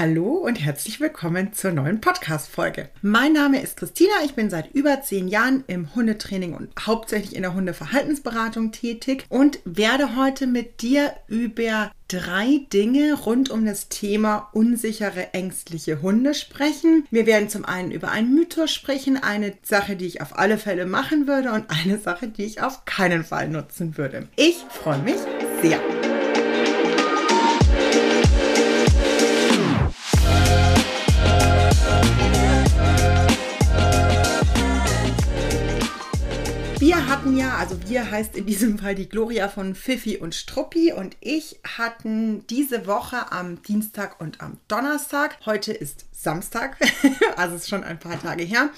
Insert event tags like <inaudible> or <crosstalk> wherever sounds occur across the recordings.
Hallo und herzlich willkommen zur neuen Podcast-Folge. Mein Name ist Christina, ich bin seit über zehn Jahren im Hundetraining und hauptsächlich in der Hundeverhaltensberatung tätig und werde heute mit dir über drei Dinge rund um das Thema unsichere, ängstliche Hunde sprechen. Wir werden zum einen über einen Mythos sprechen, eine Sache, die ich auf alle Fälle machen würde und eine Sache, die ich auf keinen Fall nutzen würde. Ich freue mich sehr. Also wir heißt in diesem Fall die Gloria von Fifi und Struppi und ich hatten diese Woche am Dienstag und am Donnerstag, heute ist Samstag, <laughs> also ist schon ein paar Tage her,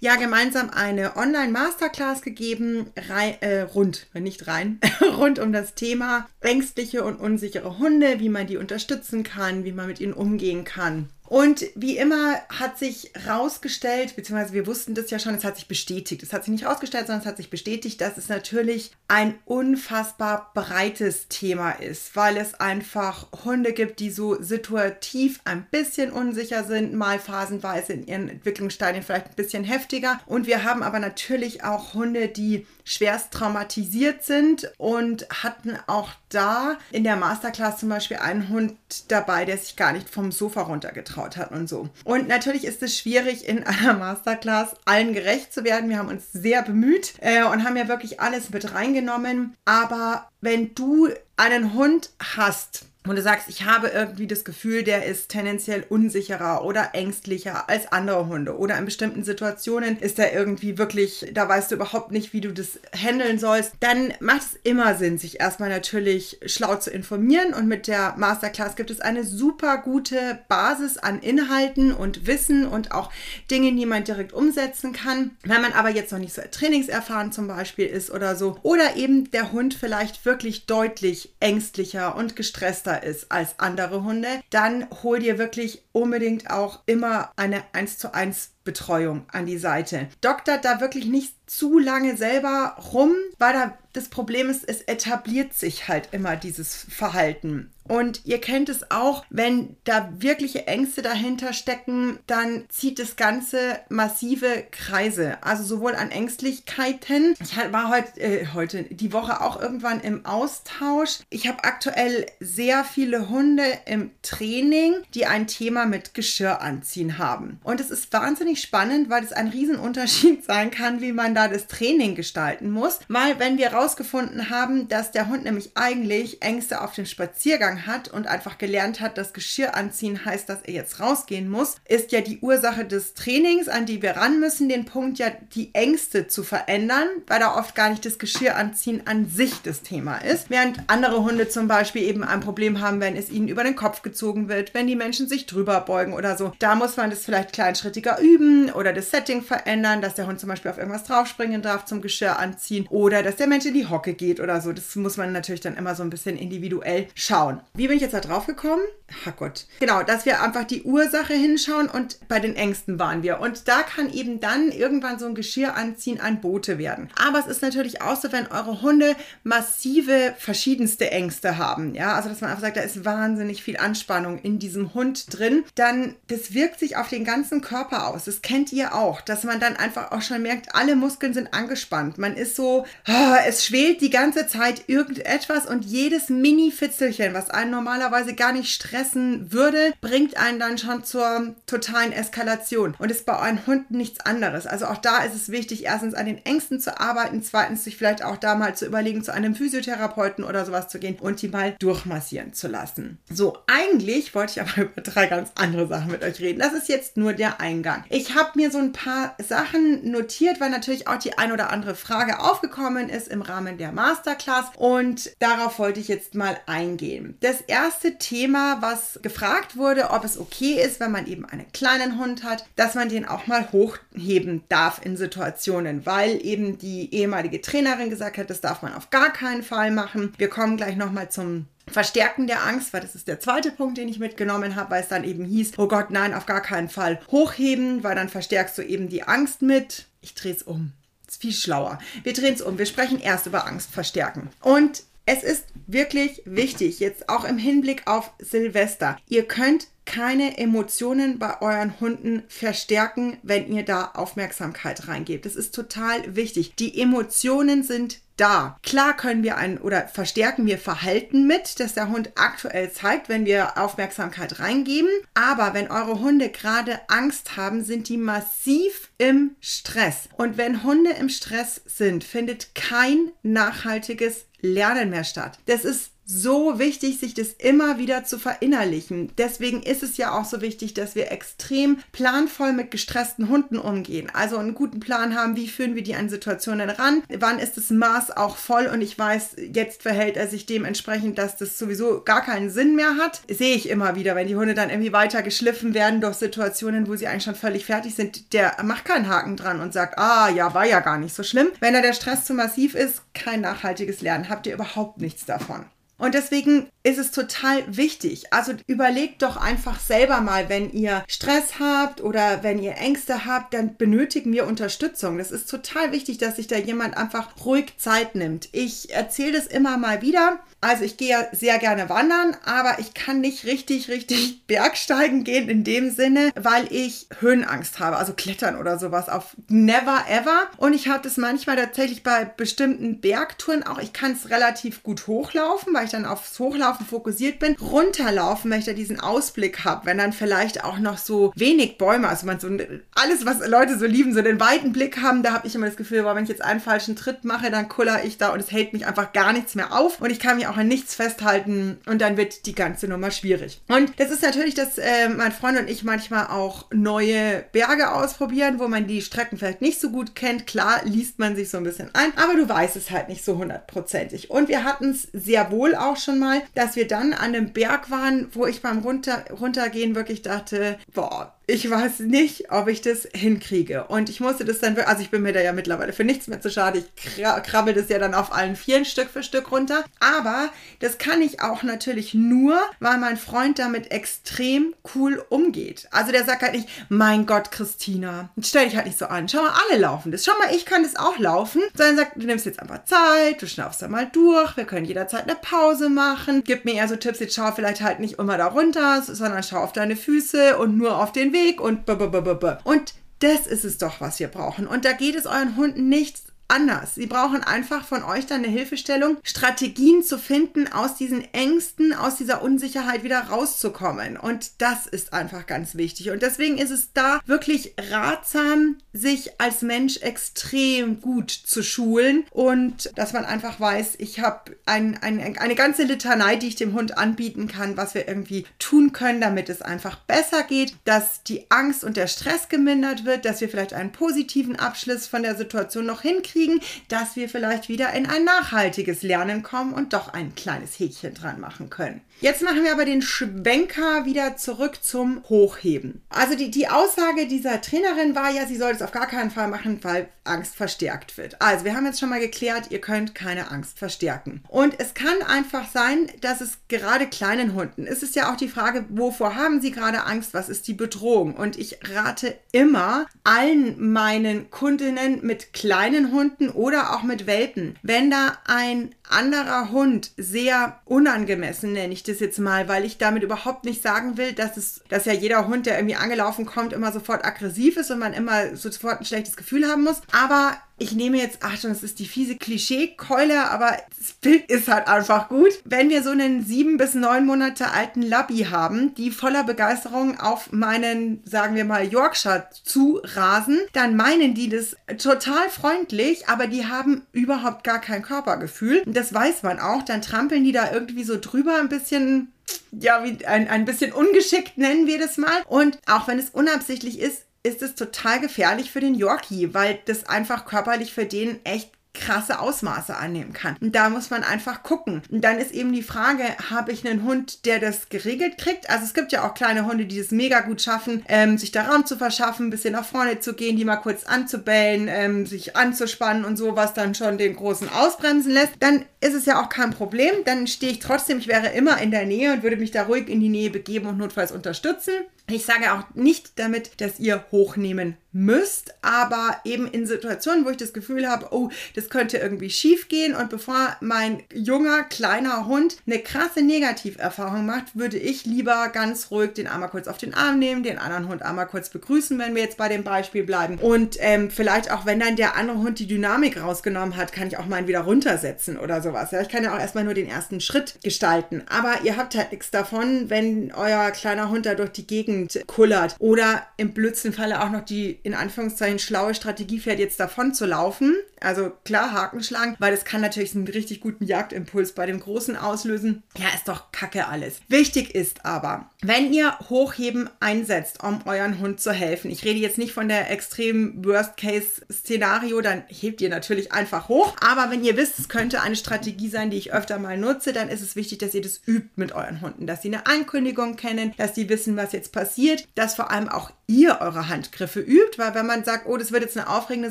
ja gemeinsam eine Online-Masterclass gegeben, rein, äh, rund, nicht rein, <laughs> rund um das Thema ängstliche und unsichere Hunde, wie man die unterstützen kann, wie man mit ihnen umgehen kann. Und wie immer hat sich rausgestellt, beziehungsweise wir wussten das ja schon, es hat sich bestätigt. Es hat sich nicht rausgestellt, sondern es hat sich bestätigt, dass es natürlich ein unfassbar breites Thema ist, weil es einfach Hunde gibt, die so situativ ein bisschen unsicher sind, mal phasenweise in ihren Entwicklungsstadien vielleicht ein bisschen heftiger. Und wir haben aber natürlich auch Hunde, die schwerst traumatisiert sind und hatten auch da in der Masterclass zum Beispiel einen Hund dabei, der sich gar nicht vom Sofa runtergetraut hat und so. Und natürlich ist es schwierig, in einer Masterclass allen gerecht zu werden. Wir haben uns sehr bemüht äh, und haben ja wirklich alles mit reingenommen. Aber wenn du einen Hund hast, und du sagst, ich habe irgendwie das Gefühl, der ist tendenziell unsicherer oder ängstlicher als andere Hunde. Oder in bestimmten Situationen ist er irgendwie wirklich, da weißt du überhaupt nicht, wie du das handeln sollst, dann macht es immer Sinn, sich erstmal natürlich schlau zu informieren. Und mit der Masterclass gibt es eine super gute Basis an Inhalten und Wissen und auch Dinge, die man direkt umsetzen kann. Wenn man aber jetzt noch nicht so trainingserfahren zum Beispiel ist oder so. Oder eben der Hund vielleicht wirklich deutlich ängstlicher und gestresster ist als andere Hunde, dann hol dir wirklich unbedingt auch immer eine 1 zu 1 Betreuung an die Seite. Doktert da wirklich nicht zu lange selber rum, weil da das Problem ist, es etabliert sich halt immer dieses Verhalten. Und ihr kennt es auch, wenn da wirkliche Ängste dahinter stecken, dann zieht das Ganze massive Kreise. Also sowohl an Ängstlichkeiten. Ich war heute, äh, heute die Woche auch irgendwann im Austausch. Ich habe aktuell sehr viele Hunde im Training, die ein Thema mit Geschirr anziehen haben. Und es ist wahnsinnig spannend, weil es ein Riesenunterschied <laughs> sein kann, wie man da das Training gestalten muss. Weil wenn wir rausgefunden haben, dass der Hund nämlich eigentlich Ängste auf dem Spaziergang hat und einfach gelernt hat, dass Geschirr anziehen heißt, dass er jetzt rausgehen muss, ist ja die Ursache des Trainings, an die wir ran müssen, den Punkt ja die Ängste zu verändern, weil da oft gar nicht das Geschirr anziehen an sich das Thema ist. Während andere Hunde zum Beispiel eben ein Problem haben, wenn es ihnen über den Kopf gezogen wird, wenn die Menschen sich drüber beugen oder so. Da muss man das vielleicht kleinschrittiger üben oder das Setting verändern, dass der Hund zum Beispiel auf irgendwas draufspringen darf zum Geschirr anziehen oder dass der Mensch in die Hocke geht oder so. Das muss man natürlich dann immer so ein bisschen individuell schauen. Wie bin ich jetzt da drauf gekommen? Ach Gott. Genau, dass wir einfach die Ursache hinschauen und bei den Ängsten waren wir. Und da kann eben dann irgendwann so ein Geschirr anziehen ein Bote werden. Aber es ist natürlich auch so, wenn eure Hunde massive verschiedenste Ängste haben. Ja, also dass man einfach sagt, da ist wahnsinnig viel Anspannung in diesem Hund drin, dann das wirkt sich auf den ganzen Körper aus. Das kennt ihr auch, dass man dann einfach auch schon merkt, alle Muskeln sind angespannt. Man ist so, oh, es schwelt die ganze Zeit irgendetwas und jedes Mini-Fitzelchen, was einen normalerweise gar nicht stressen würde, bringt einen dann schon zur totalen Eskalation. Und ist bei euren Hunden nichts anderes. Also auch da ist es wichtig, erstens an den Ängsten zu arbeiten, zweitens sich vielleicht auch da mal zu überlegen, zu einem Physiotherapeuten oder sowas zu gehen und die mal durchmassieren zu lassen. So, eigentlich wollte ich aber <laughs> über drei ganz andere Sachen mit euch reden. Das ist jetzt nur der Eingang. Ich habe mir so ein paar Sachen notiert, weil natürlich auch die ein oder andere Frage aufgekommen ist im Rahmen der Masterclass und darauf wollte ich jetzt mal eingehen. Das erste Thema, was gefragt wurde, ob es okay ist, wenn man eben einen kleinen Hund hat, dass man den auch mal hochheben darf in Situationen, weil eben die ehemalige Trainerin gesagt hat, das darf man auf gar keinen Fall machen. Wir kommen gleich nochmal zum Verstärken der Angst, weil das ist der zweite Punkt, den ich mitgenommen habe, weil es dann eben hieß, oh Gott, nein, auf gar keinen Fall hochheben, weil dann verstärkst du eben die Angst mit. Ich drehe es um. Ist viel schlauer. Wir drehen es um. Wir sprechen erst über Angst verstärken. Und es ist wirklich wichtig, jetzt auch im Hinblick auf Silvester. Ihr könnt keine Emotionen bei euren Hunden verstärken, wenn ihr da Aufmerksamkeit reingebt. Das ist total wichtig. Die Emotionen sind da. Klar können wir ein oder verstärken wir Verhalten mit, das der Hund aktuell zeigt, wenn wir Aufmerksamkeit reingeben. Aber wenn eure Hunde gerade Angst haben, sind die massiv im Stress. Und wenn Hunde im Stress sind, findet kein nachhaltiges Lernen mehr statt. Das ist so wichtig, sich das immer wieder zu verinnerlichen. Deswegen ist es ja auch so wichtig, dass wir extrem planvoll mit gestressten Hunden umgehen. Also einen guten Plan haben, wie führen wir die an Situationen ran, wann ist das Maß auch voll und ich weiß, jetzt verhält er sich dementsprechend, dass das sowieso gar keinen Sinn mehr hat. Sehe ich immer wieder, wenn die Hunde dann irgendwie weiter geschliffen werden durch Situationen, wo sie eigentlich schon völlig fertig sind, der macht keinen Haken dran und sagt, ah ja, war ja gar nicht so schlimm. Wenn da der Stress zu massiv ist, kein nachhaltiges Lernen, habt ihr überhaupt nichts davon. Und deswegen ist es total wichtig. Also überlegt doch einfach selber mal, wenn ihr Stress habt oder wenn ihr Ängste habt, dann benötigen wir Unterstützung. Das ist total wichtig, dass sich da jemand einfach ruhig Zeit nimmt. Ich erzähle das immer mal wieder. Also ich gehe ja sehr gerne wandern, aber ich kann nicht richtig, richtig <laughs> Bergsteigen gehen in dem Sinne, weil ich Höhenangst habe, also Klettern oder sowas auf never ever. Und ich habe das manchmal tatsächlich bei bestimmten Bergtouren auch. Ich kann es relativ gut hochlaufen, weil ich dann aufs Hochlaufen fokussiert bin. Runterlaufen, wenn ich da diesen Ausblick habe, wenn dann vielleicht auch noch so wenig Bäume, also man so alles, was Leute so lieben, so den weiten Blick haben, da habe ich immer das Gefühl, boah, wenn ich jetzt einen falschen Tritt mache, dann kuller ich da und es hält mich einfach gar nichts mehr auf und ich kann mich auch an nichts festhalten und dann wird die ganze Nummer schwierig. Und das ist natürlich, dass äh, mein Freund und ich manchmal auch neue Berge ausprobieren, wo man die Strecken vielleicht nicht so gut kennt. Klar liest man sich so ein bisschen ein, aber du weißt es halt nicht so hundertprozentig. Und wir hatten es sehr wohl auch schon mal, dass wir dann an einem Berg waren, wo ich beim Runter, Runtergehen wirklich dachte, boah, ich weiß nicht, ob ich das hinkriege. Und ich musste das dann, also ich bin mir da ja mittlerweile für nichts mehr zu schade. Ich krabbel das ja dann auf allen Vieren Stück für Stück runter. Aber das kann ich auch natürlich nur, weil mein Freund damit extrem cool umgeht. Also der sagt halt nicht, mein Gott, Christina, stell dich halt nicht so an. Schau mal, alle laufen das. Schau mal, ich kann das auch laufen. Sondern sagt, du nimmst jetzt einfach Zeit, du schnaufst da mal durch, wir können jederzeit eine Pause machen. Gib mir eher so Tipps, jetzt schau vielleicht halt nicht immer da runter, sondern schau auf deine Füße und nur auf den Weg und b -b -b -b. und das ist es doch, was wir brauchen. Und da geht es euren Hunden nichts anders. Sie brauchen einfach von euch dann eine Hilfestellung, Strategien zu finden, aus diesen Ängsten, aus dieser Unsicherheit wieder rauszukommen. Und das ist einfach ganz wichtig. Und deswegen ist es da wirklich ratsam, sich als Mensch extrem gut zu schulen und dass man einfach weiß, ich habe ein, ein, eine ganze Litanei, die ich dem Hund anbieten kann, was wir irgendwie tun können, damit es einfach besser geht, dass die Angst und der Stress gemindert wird, dass wir vielleicht einen positiven Abschluss von der Situation noch hinkriegen hinkriegen, dass wir vielleicht wieder in ein nachhaltiges Lernen kommen und doch ein kleines Häkchen dran machen können. Jetzt machen wir aber den Schwenker wieder zurück zum Hochheben. Also die, die Aussage dieser Trainerin war ja, sie soll es auf gar keinen Fall machen, weil Angst verstärkt wird. Also wir haben jetzt schon mal geklärt, ihr könnt keine Angst verstärken. Und es kann einfach sein, dass es gerade kleinen Hunden, es ist ja auch die Frage, wovor haben sie gerade Angst, was ist die Bedrohung? Und ich rate immer allen meinen Kundinnen mit kleinen Hunden oder auch mit Welpen, wenn da ein anderer Hund sehr unangemessen, nenne ich das jetzt mal, weil ich damit überhaupt nicht sagen will, dass es, dass ja jeder Hund, der irgendwie angelaufen kommt, immer sofort aggressiv ist und man immer sofort ein schlechtes Gefühl haben muss. Aber ich nehme jetzt, ach schon, das ist die fiese Klischeekeule, aber das Bild ist halt einfach gut. Wenn wir so einen sieben bis neun Monate alten Labby haben, die voller Begeisterung auf meinen, sagen wir mal, Yorkshire zu rasen, dann meinen die das total freundlich, aber die haben überhaupt gar kein Körpergefühl. Und das weiß man auch. Dann trampeln die da irgendwie so drüber ein bisschen ja, wie ein, ein bisschen ungeschickt nennen wir das mal. Und auch wenn es unabsichtlich ist, ist es total gefährlich für den Yorkie, weil das einfach körperlich für den echt krasse Ausmaße annehmen kann. Und da muss man einfach gucken. Und dann ist eben die Frage, habe ich einen Hund, der das geregelt kriegt? Also es gibt ja auch kleine Hunde, die das mega gut schaffen, ähm, sich da Raum zu verschaffen, ein bisschen nach vorne zu gehen, die mal kurz anzubellen, ähm, sich anzuspannen und so, was dann schon den großen ausbremsen lässt. Dann ist es ja auch kein Problem. Dann stehe ich trotzdem, ich wäre immer in der Nähe und würde mich da ruhig in die Nähe begeben und notfalls unterstützen. Ich sage auch nicht damit, dass ihr hochnehmen müsst, aber eben in Situationen, wo ich das Gefühl habe, oh, das könnte irgendwie schief gehen. Und bevor mein junger, kleiner Hund eine krasse Negativerfahrung macht, würde ich lieber ganz ruhig den einmal kurz auf den Arm nehmen, den anderen Hund einmal kurz begrüßen, wenn wir jetzt bei dem Beispiel bleiben. Und ähm, vielleicht auch, wenn dann der andere Hund die Dynamik rausgenommen hat, kann ich auch mal wieder runtersetzen oder sowas. Ja, ich kann ja auch erstmal nur den ersten Schritt gestalten, aber ihr habt halt nichts davon, wenn euer kleiner Hund da durch die Gegend kullert oder im blödsten Falle auch noch die in Anführungszeichen schlaue Strategie fährt, jetzt davon zu laufen. Also klar, Haken schlagen, weil das kann natürlich einen richtig guten Jagdimpuls bei dem Großen auslösen. Ja, ist doch kacke alles. Wichtig ist aber, wenn ihr Hochheben einsetzt, um euren Hund zu helfen, ich rede jetzt nicht von der extremen Worst-Case-Szenario, dann hebt ihr natürlich einfach hoch. Aber wenn ihr wisst, es könnte eine Strategie sein, die ich öfter mal nutze, dann ist es wichtig, dass ihr das übt mit euren Hunden, dass sie eine Ankündigung kennen, dass die wissen, was jetzt passiert, dass vor allem auch ihr eure Handgriffe übt, weil wenn man sagt, oh, das wird jetzt eine aufregende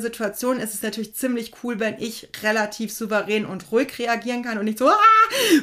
Situation, ist es natürlich ziemlich cool, wenn ich relativ souverän und ruhig reagieren kann und nicht so, ah,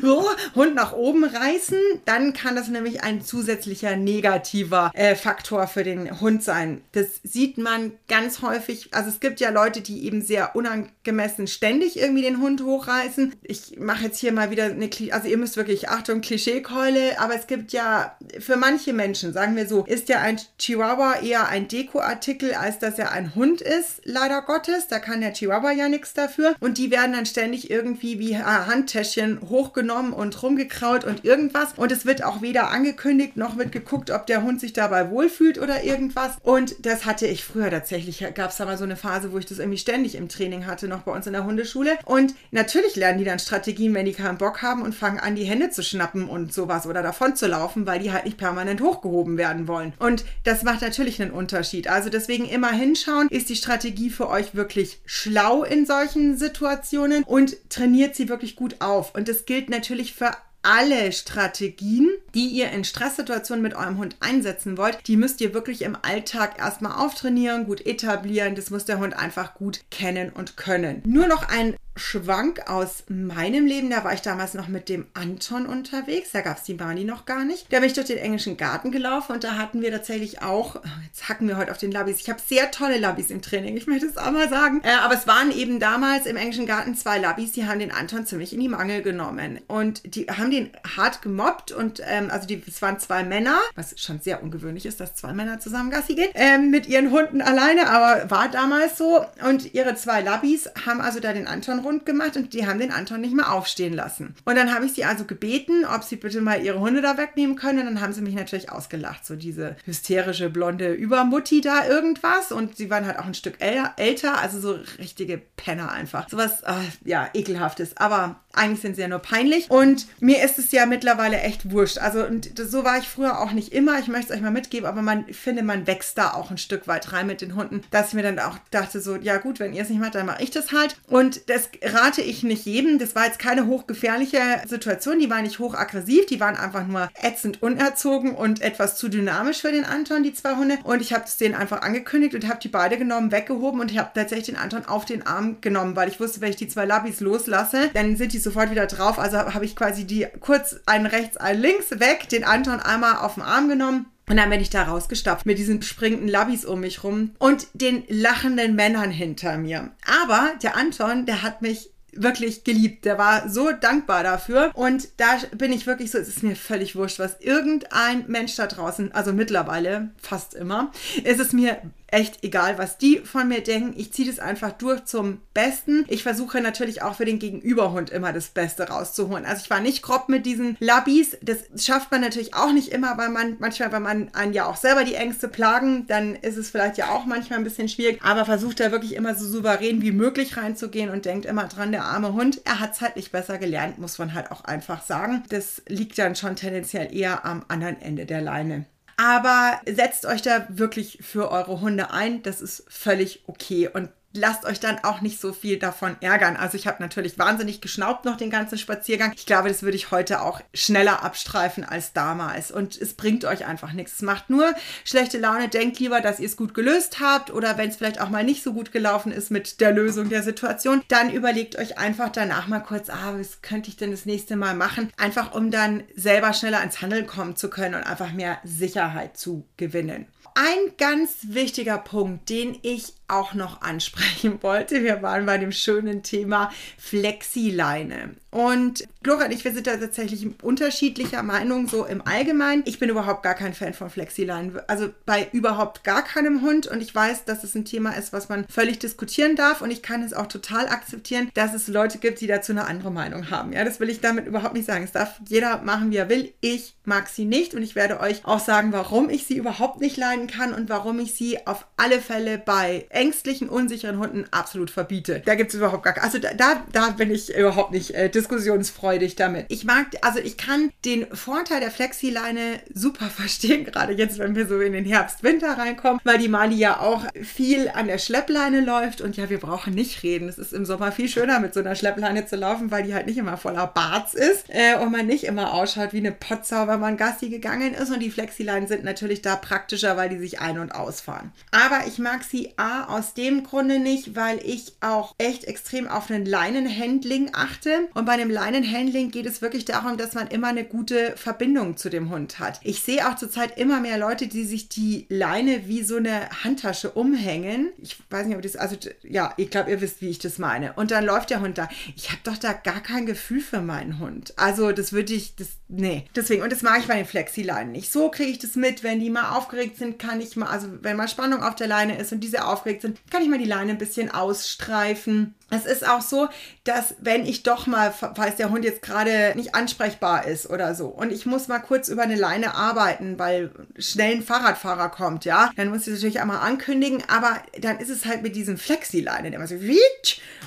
oh, Hund nach oben reißen. Dann kann das nämlich ein zusätzlicher negativer äh, Faktor für den Hund sein. Das sieht man ganz häufig. Also es gibt ja Leute, die eben sehr unangemessen ständig irgendwie den Hund hochreißen. Ich mache jetzt hier mal wieder eine, also ihr müsst wirklich, Achtung, Klischeekeule, aber es gibt ja für manche Menschen, sagen wir so, ist ja ein Chihuahua eher ein Dekoartikel, als dass er ein Hund ist, leider Gottes. Da kann der Chihuahua ja nichts dafür. Und die werden dann ständig irgendwie wie Handtäschchen hochgenommen und rumgekraut und irgendwas. Und es wird auch weder angekündigt, noch wird geguckt, ob der Hund sich dabei wohlfühlt oder irgendwas. Und das hatte ich früher tatsächlich. Gab es da mal so eine Phase, wo ich das irgendwie ständig im Training hatte, noch bei uns in der Hundeschule. Und natürlich lernen die dann Strategien, wenn die keinen Bock haben und fangen an, die Hände zu schnappen und sowas oder davon zu laufen, weil die halt nicht permanent hochgehoben werden wollen. Und das macht natürlich einen Unterschied. Also deswegen immer hinschauen, ist die Strategie für euch wirklich schlau in solchen Situationen und trainiert sie wirklich gut auf. Und das gilt natürlich für alle Strategien, die ihr in Stresssituationen mit eurem Hund einsetzen wollt, die müsst ihr wirklich im Alltag erstmal auftrainieren, gut etablieren. Das muss der Hund einfach gut kennen und können. Nur noch ein Schwank aus meinem Leben. Da war ich damals noch mit dem Anton unterwegs. Da gab es die Bani noch gar nicht. Da bin ich durch den englischen Garten gelaufen und da hatten wir tatsächlich auch, jetzt hacken wir heute auf den Labis. Ich habe sehr tolle Labis im Training, ich möchte es auch mal sagen. Äh, aber es waren eben damals im englischen Garten zwei Labis, die haben den Anton ziemlich in die Mangel genommen. Und die haben den hart gemobbt und ähm, also die, es waren zwei Männer, was schon sehr ungewöhnlich ist, dass zwei Männer zusammen Gassi gehen, ähm, mit ihren Hunden alleine, aber war damals so. Und ihre zwei Labis haben also da den Anton rund gemacht und die haben den Anton nicht mehr aufstehen lassen. Und dann habe ich sie also gebeten, ob sie bitte mal ihre Hunde da wegnehmen können. Und dann haben sie mich natürlich ausgelacht. So diese hysterische blonde Übermutti da irgendwas. Und sie waren halt auch ein Stück älter, also so richtige Penner einfach. Sowas, äh, ja, ekelhaftes. Aber eigentlich sind sie ja nur peinlich. Und mir ist es ja mittlerweile echt wurscht. Also, und so war ich früher auch nicht immer. Ich möchte es euch mal mitgeben, aber man ich finde, man wächst da auch ein Stück weit rein mit den Hunden, dass ich mir dann auch dachte, so, ja gut, wenn ihr es nicht macht, dann mache ich das halt. Und das rate ich nicht jedem. Das war jetzt keine hochgefährliche Situation. Die war nicht hochaggressiv. Die waren einfach nur ätzend unerzogen und etwas zu dynamisch für den Anton, die zwei Hunde. Und ich habe es denen einfach angekündigt und habe die beide genommen, weggehoben und ich habe tatsächlich den Anton auf den Arm genommen, weil ich wusste, wenn ich die zwei Labis loslasse, dann sind die sofort wieder drauf. Also habe ich quasi die kurz einen rechts, einen links weg, den Anton einmal auf den Arm genommen. Und dann bin ich da rausgestapft mit diesen springenden Labis um mich rum und den lachenden Männern hinter mir. Aber der Anton, der hat mich wirklich geliebt. Der war so dankbar dafür. Und da bin ich wirklich so, es ist mir völlig wurscht, was irgendein Mensch da draußen, also mittlerweile fast immer, ist es mir echt egal, was die von mir denken. Ich ziehe das einfach durch zum Besten. Ich versuche natürlich auch für den Gegenüberhund immer das Beste rauszuholen. Also ich war nicht grob mit diesen Labis. Das schafft man natürlich auch nicht immer, weil man manchmal, wenn man einen ja auch selber die Ängste plagen, dann ist es vielleicht ja auch manchmal ein bisschen schwierig. Aber versucht da wirklich immer so souverän wie möglich reinzugehen und denkt immer dran, der arme Hund, er hat es halt nicht besser gelernt, muss man halt auch einfach sagen. Das liegt dann schon tendenziell eher am anderen Ende der Leine. Aber setzt euch da wirklich für eure Hunde ein. Das ist völlig okay. Und lasst euch dann auch nicht so viel davon ärgern. Also ich habe natürlich wahnsinnig geschnaubt noch den ganzen Spaziergang. Ich glaube, das würde ich heute auch schneller abstreifen als damals. Und es bringt euch einfach nichts. Es macht nur schlechte Laune. Denkt lieber, dass ihr es gut gelöst habt oder wenn es vielleicht auch mal nicht so gut gelaufen ist mit der Lösung der Situation, dann überlegt euch einfach danach mal kurz, ah, was könnte ich denn das nächste Mal machen? Einfach um dann selber schneller ins Handeln kommen zu können und einfach mehr Sicherheit zu gewinnen. Ein ganz wichtiger Punkt, den ich auch noch ansprechen wollte. Wir waren bei dem schönen Thema Flexileine. Und Gloria und ich, wir sind da tatsächlich unterschiedlicher Meinung, so im Allgemeinen. Ich bin überhaupt gar kein Fan von Flexileinen. Also bei überhaupt gar keinem Hund. Und ich weiß, dass es ein Thema ist, was man völlig diskutieren darf. Und ich kann es auch total akzeptieren, dass es Leute gibt, die dazu eine andere Meinung haben. Ja, das will ich damit überhaupt nicht sagen. Es darf jeder machen, wie er will. Ich mag sie nicht. Und ich werde euch auch sagen, warum ich sie überhaupt nicht leiden kann und warum ich sie auf alle Fälle bei ängstlichen, unsicheren Hunden absolut verbiete. Da gibt es überhaupt gar Also da, da, da bin ich überhaupt nicht äh, diskussionsfreudig damit. Ich mag, also ich kann den Vorteil der Flexileine super <laughs> verstehen, gerade jetzt, wenn wir so in den Herbst, Winter reinkommen, weil die Mali ja auch viel an der Schleppleine läuft und ja, wir brauchen nicht reden. Es ist im Sommer viel schöner mit so einer Schleppleine zu laufen, weil die halt nicht immer voller Barts ist äh, und man nicht immer ausschaut wie eine Potsau, wenn man Gassi gegangen ist und die Flexileinen sind natürlich da praktischer, weil die sich ein- und ausfahren. Aber ich mag sie A aus dem Grunde nicht, weil ich auch echt extrem auf einen Leinenhandling achte. Und bei dem Leinenhandling geht es wirklich darum, dass man immer eine gute Verbindung zu dem Hund hat. Ich sehe auch zurzeit immer mehr Leute, die sich die Leine wie so eine Handtasche umhängen. Ich weiß nicht, ob das, also ja, ich glaube, ihr wisst, wie ich das meine. Und dann läuft der Hund da. Ich habe doch da gar kein Gefühl für meinen Hund. Also das würde ich, das, nee. Deswegen, und das mag ich bei den Flexileinen nicht. So kriege ich das mit, wenn die mal aufgeregt sind, kann ich mal, also wenn mal Spannung auf der Leine ist und diese aufgeregt sind, kann ich mal die Leine ein bisschen ausstreifen. Es ist auch so, dass wenn ich doch mal, falls der Hund jetzt gerade nicht ansprechbar ist oder so und ich muss mal kurz über eine Leine arbeiten, weil schnell ein Fahrradfahrer kommt, ja, dann muss ich das natürlich einmal ankündigen, aber dann ist es halt mit diesem Flexi-Leine, der immer so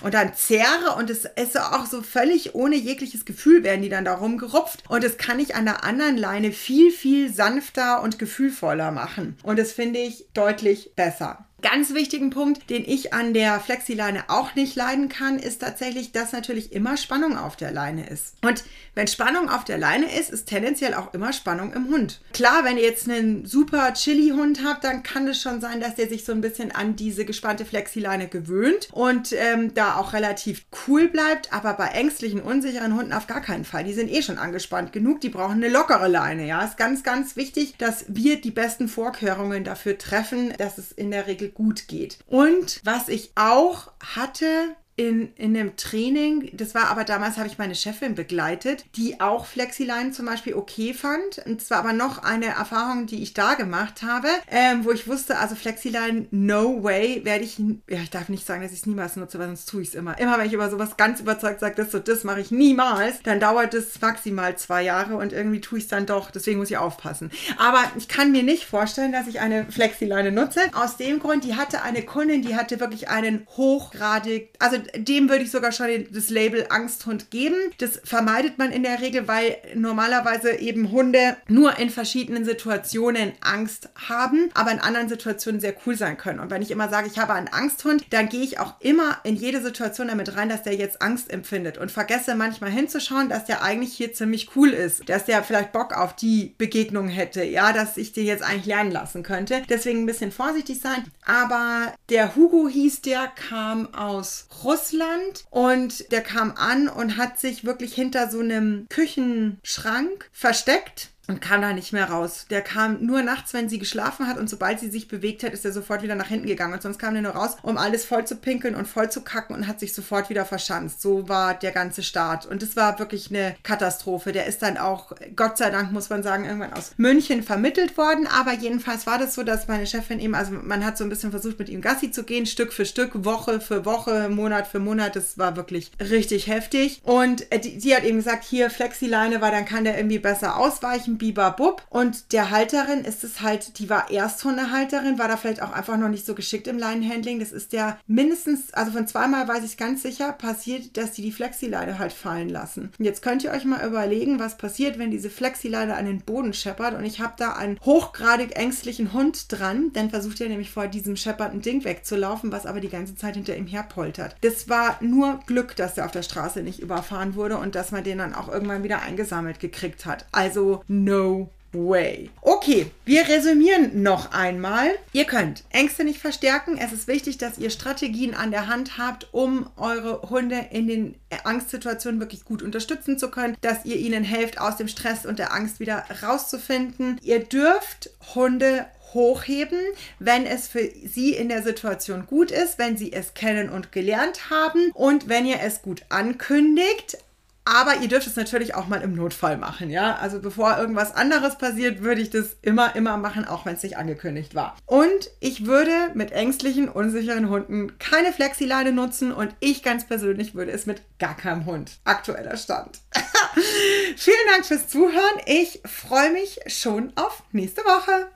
und dann zerre und es ist auch so völlig ohne jegliches Gefühl werden die dann da rumgerupft und das kann ich an der anderen Leine viel, viel sanfter und gefühlvoller machen und das finde ich deutlich besser. Ganz wichtigen Punkt, den ich an der Flexileine auch nicht leiden kann, ist tatsächlich, dass natürlich immer Spannung auf der Leine ist. Und wenn Spannung auf der Leine ist, ist tendenziell auch immer Spannung im Hund. Klar, wenn ihr jetzt einen super Chili-Hund habt, dann kann es schon sein, dass der sich so ein bisschen an diese gespannte Flexileine gewöhnt und ähm, da auch relativ cool bleibt. Aber bei ängstlichen, unsicheren Hunden auf gar keinen Fall. Die sind eh schon angespannt genug, die brauchen eine lockere Leine. Ja, ist ganz, ganz wichtig, dass wir die besten Vorkehrungen dafür treffen, dass es in der Regel gut geht. Und was ich auch hatte, in, in einem Training, das war aber damals, habe ich meine Chefin begleitet, die auch Flexiline zum Beispiel okay fand. Und es war aber noch eine Erfahrung, die ich da gemacht habe, ähm, wo ich wusste, also Flexiline, no way, werde ich, ja, ich darf nicht sagen, dass ich es niemals nutze, weil sonst tue ich es immer. Immer wenn ich über sowas ganz überzeugt sage, das so, das mache ich niemals, dann dauert es maximal zwei Jahre und irgendwie tue ich es dann doch. Deswegen muss ich aufpassen. Aber ich kann mir nicht vorstellen, dass ich eine Flexiline nutze. Aus dem Grund, die hatte eine Kundin, die hatte wirklich einen hochgradig, also dem würde ich sogar schon das Label Angsthund geben. Das vermeidet man in der Regel, weil normalerweise eben Hunde nur in verschiedenen Situationen Angst haben, aber in anderen Situationen sehr cool sein können. Und wenn ich immer sage, ich habe einen Angsthund, dann gehe ich auch immer in jede Situation damit rein, dass der jetzt Angst empfindet und vergesse manchmal hinzuschauen, dass der eigentlich hier ziemlich cool ist, dass der vielleicht Bock auf die Begegnung hätte, ja, dass ich den jetzt eigentlich lernen lassen könnte. Deswegen ein bisschen vorsichtig sein. Aber der Hugo hieß, der kam aus Russland Russland und der kam an und hat sich wirklich hinter so einem Küchenschrank versteckt und kam da nicht mehr raus. Der kam nur nachts, wenn sie geschlafen hat und sobald sie sich bewegt hat, ist er sofort wieder nach hinten gegangen. Und sonst kam er nur raus, um alles voll zu pinkeln und voll zu kacken und hat sich sofort wieder verschanzt. So war der ganze Start. Und es war wirklich eine Katastrophe. Der ist dann auch, Gott sei Dank, muss man sagen, irgendwann aus München vermittelt worden. Aber jedenfalls war das so, dass meine Chefin eben, also man hat so ein bisschen versucht, mit ihm Gassi zu gehen, Stück für Stück, Woche für Woche, Monat für Monat. Das war wirklich richtig heftig. Und die, sie hat eben gesagt, hier Flexileine, weil dann kann der irgendwie besser ausweichen Stunden Bibabub. Und der Halterin ist es halt, die war Ersthundehalterin, war da vielleicht auch einfach noch nicht so geschickt im Leinenhandling. Das ist der mindestens, also von zweimal weiß ich ganz sicher, passiert, dass die die Flexileine halt fallen lassen. Und jetzt könnt ihr euch mal überlegen, was passiert, wenn diese Flexileine an den Boden scheppert. Und ich habe da einen hochgradig ängstlichen Hund dran. Dann versucht er nämlich vor diesem scheppernden Ding wegzulaufen, was aber die ganze Zeit hinter ihm herpoltert. Das war nur Glück, dass er auf der Straße nicht überfahren wurde und dass man den dann auch irgendwann wieder eingesammelt gekriegt hat. Also no way. Okay, wir resümieren noch einmal. Ihr könnt Ängste nicht verstärken. Es ist wichtig, dass ihr Strategien an der Hand habt, um eure Hunde in den Angstsituationen wirklich gut unterstützen zu können, dass ihr ihnen helft, aus dem Stress und der Angst wieder rauszufinden. Ihr dürft Hunde hochheben, wenn es für Sie in der Situation gut ist, wenn Sie es kennen und gelernt haben und wenn ihr es gut ankündigt. Aber ihr dürft es natürlich auch mal im Notfall machen, ja. Also bevor irgendwas anderes passiert, würde ich das immer, immer machen, auch wenn es nicht angekündigt war. Und ich würde mit ängstlichen, unsicheren Hunden keine Flexileine nutzen und ich ganz persönlich würde es mit gar keinem Hund. Aktueller Stand. <laughs> Vielen Dank fürs Zuhören. Ich freue mich schon auf nächste Woche.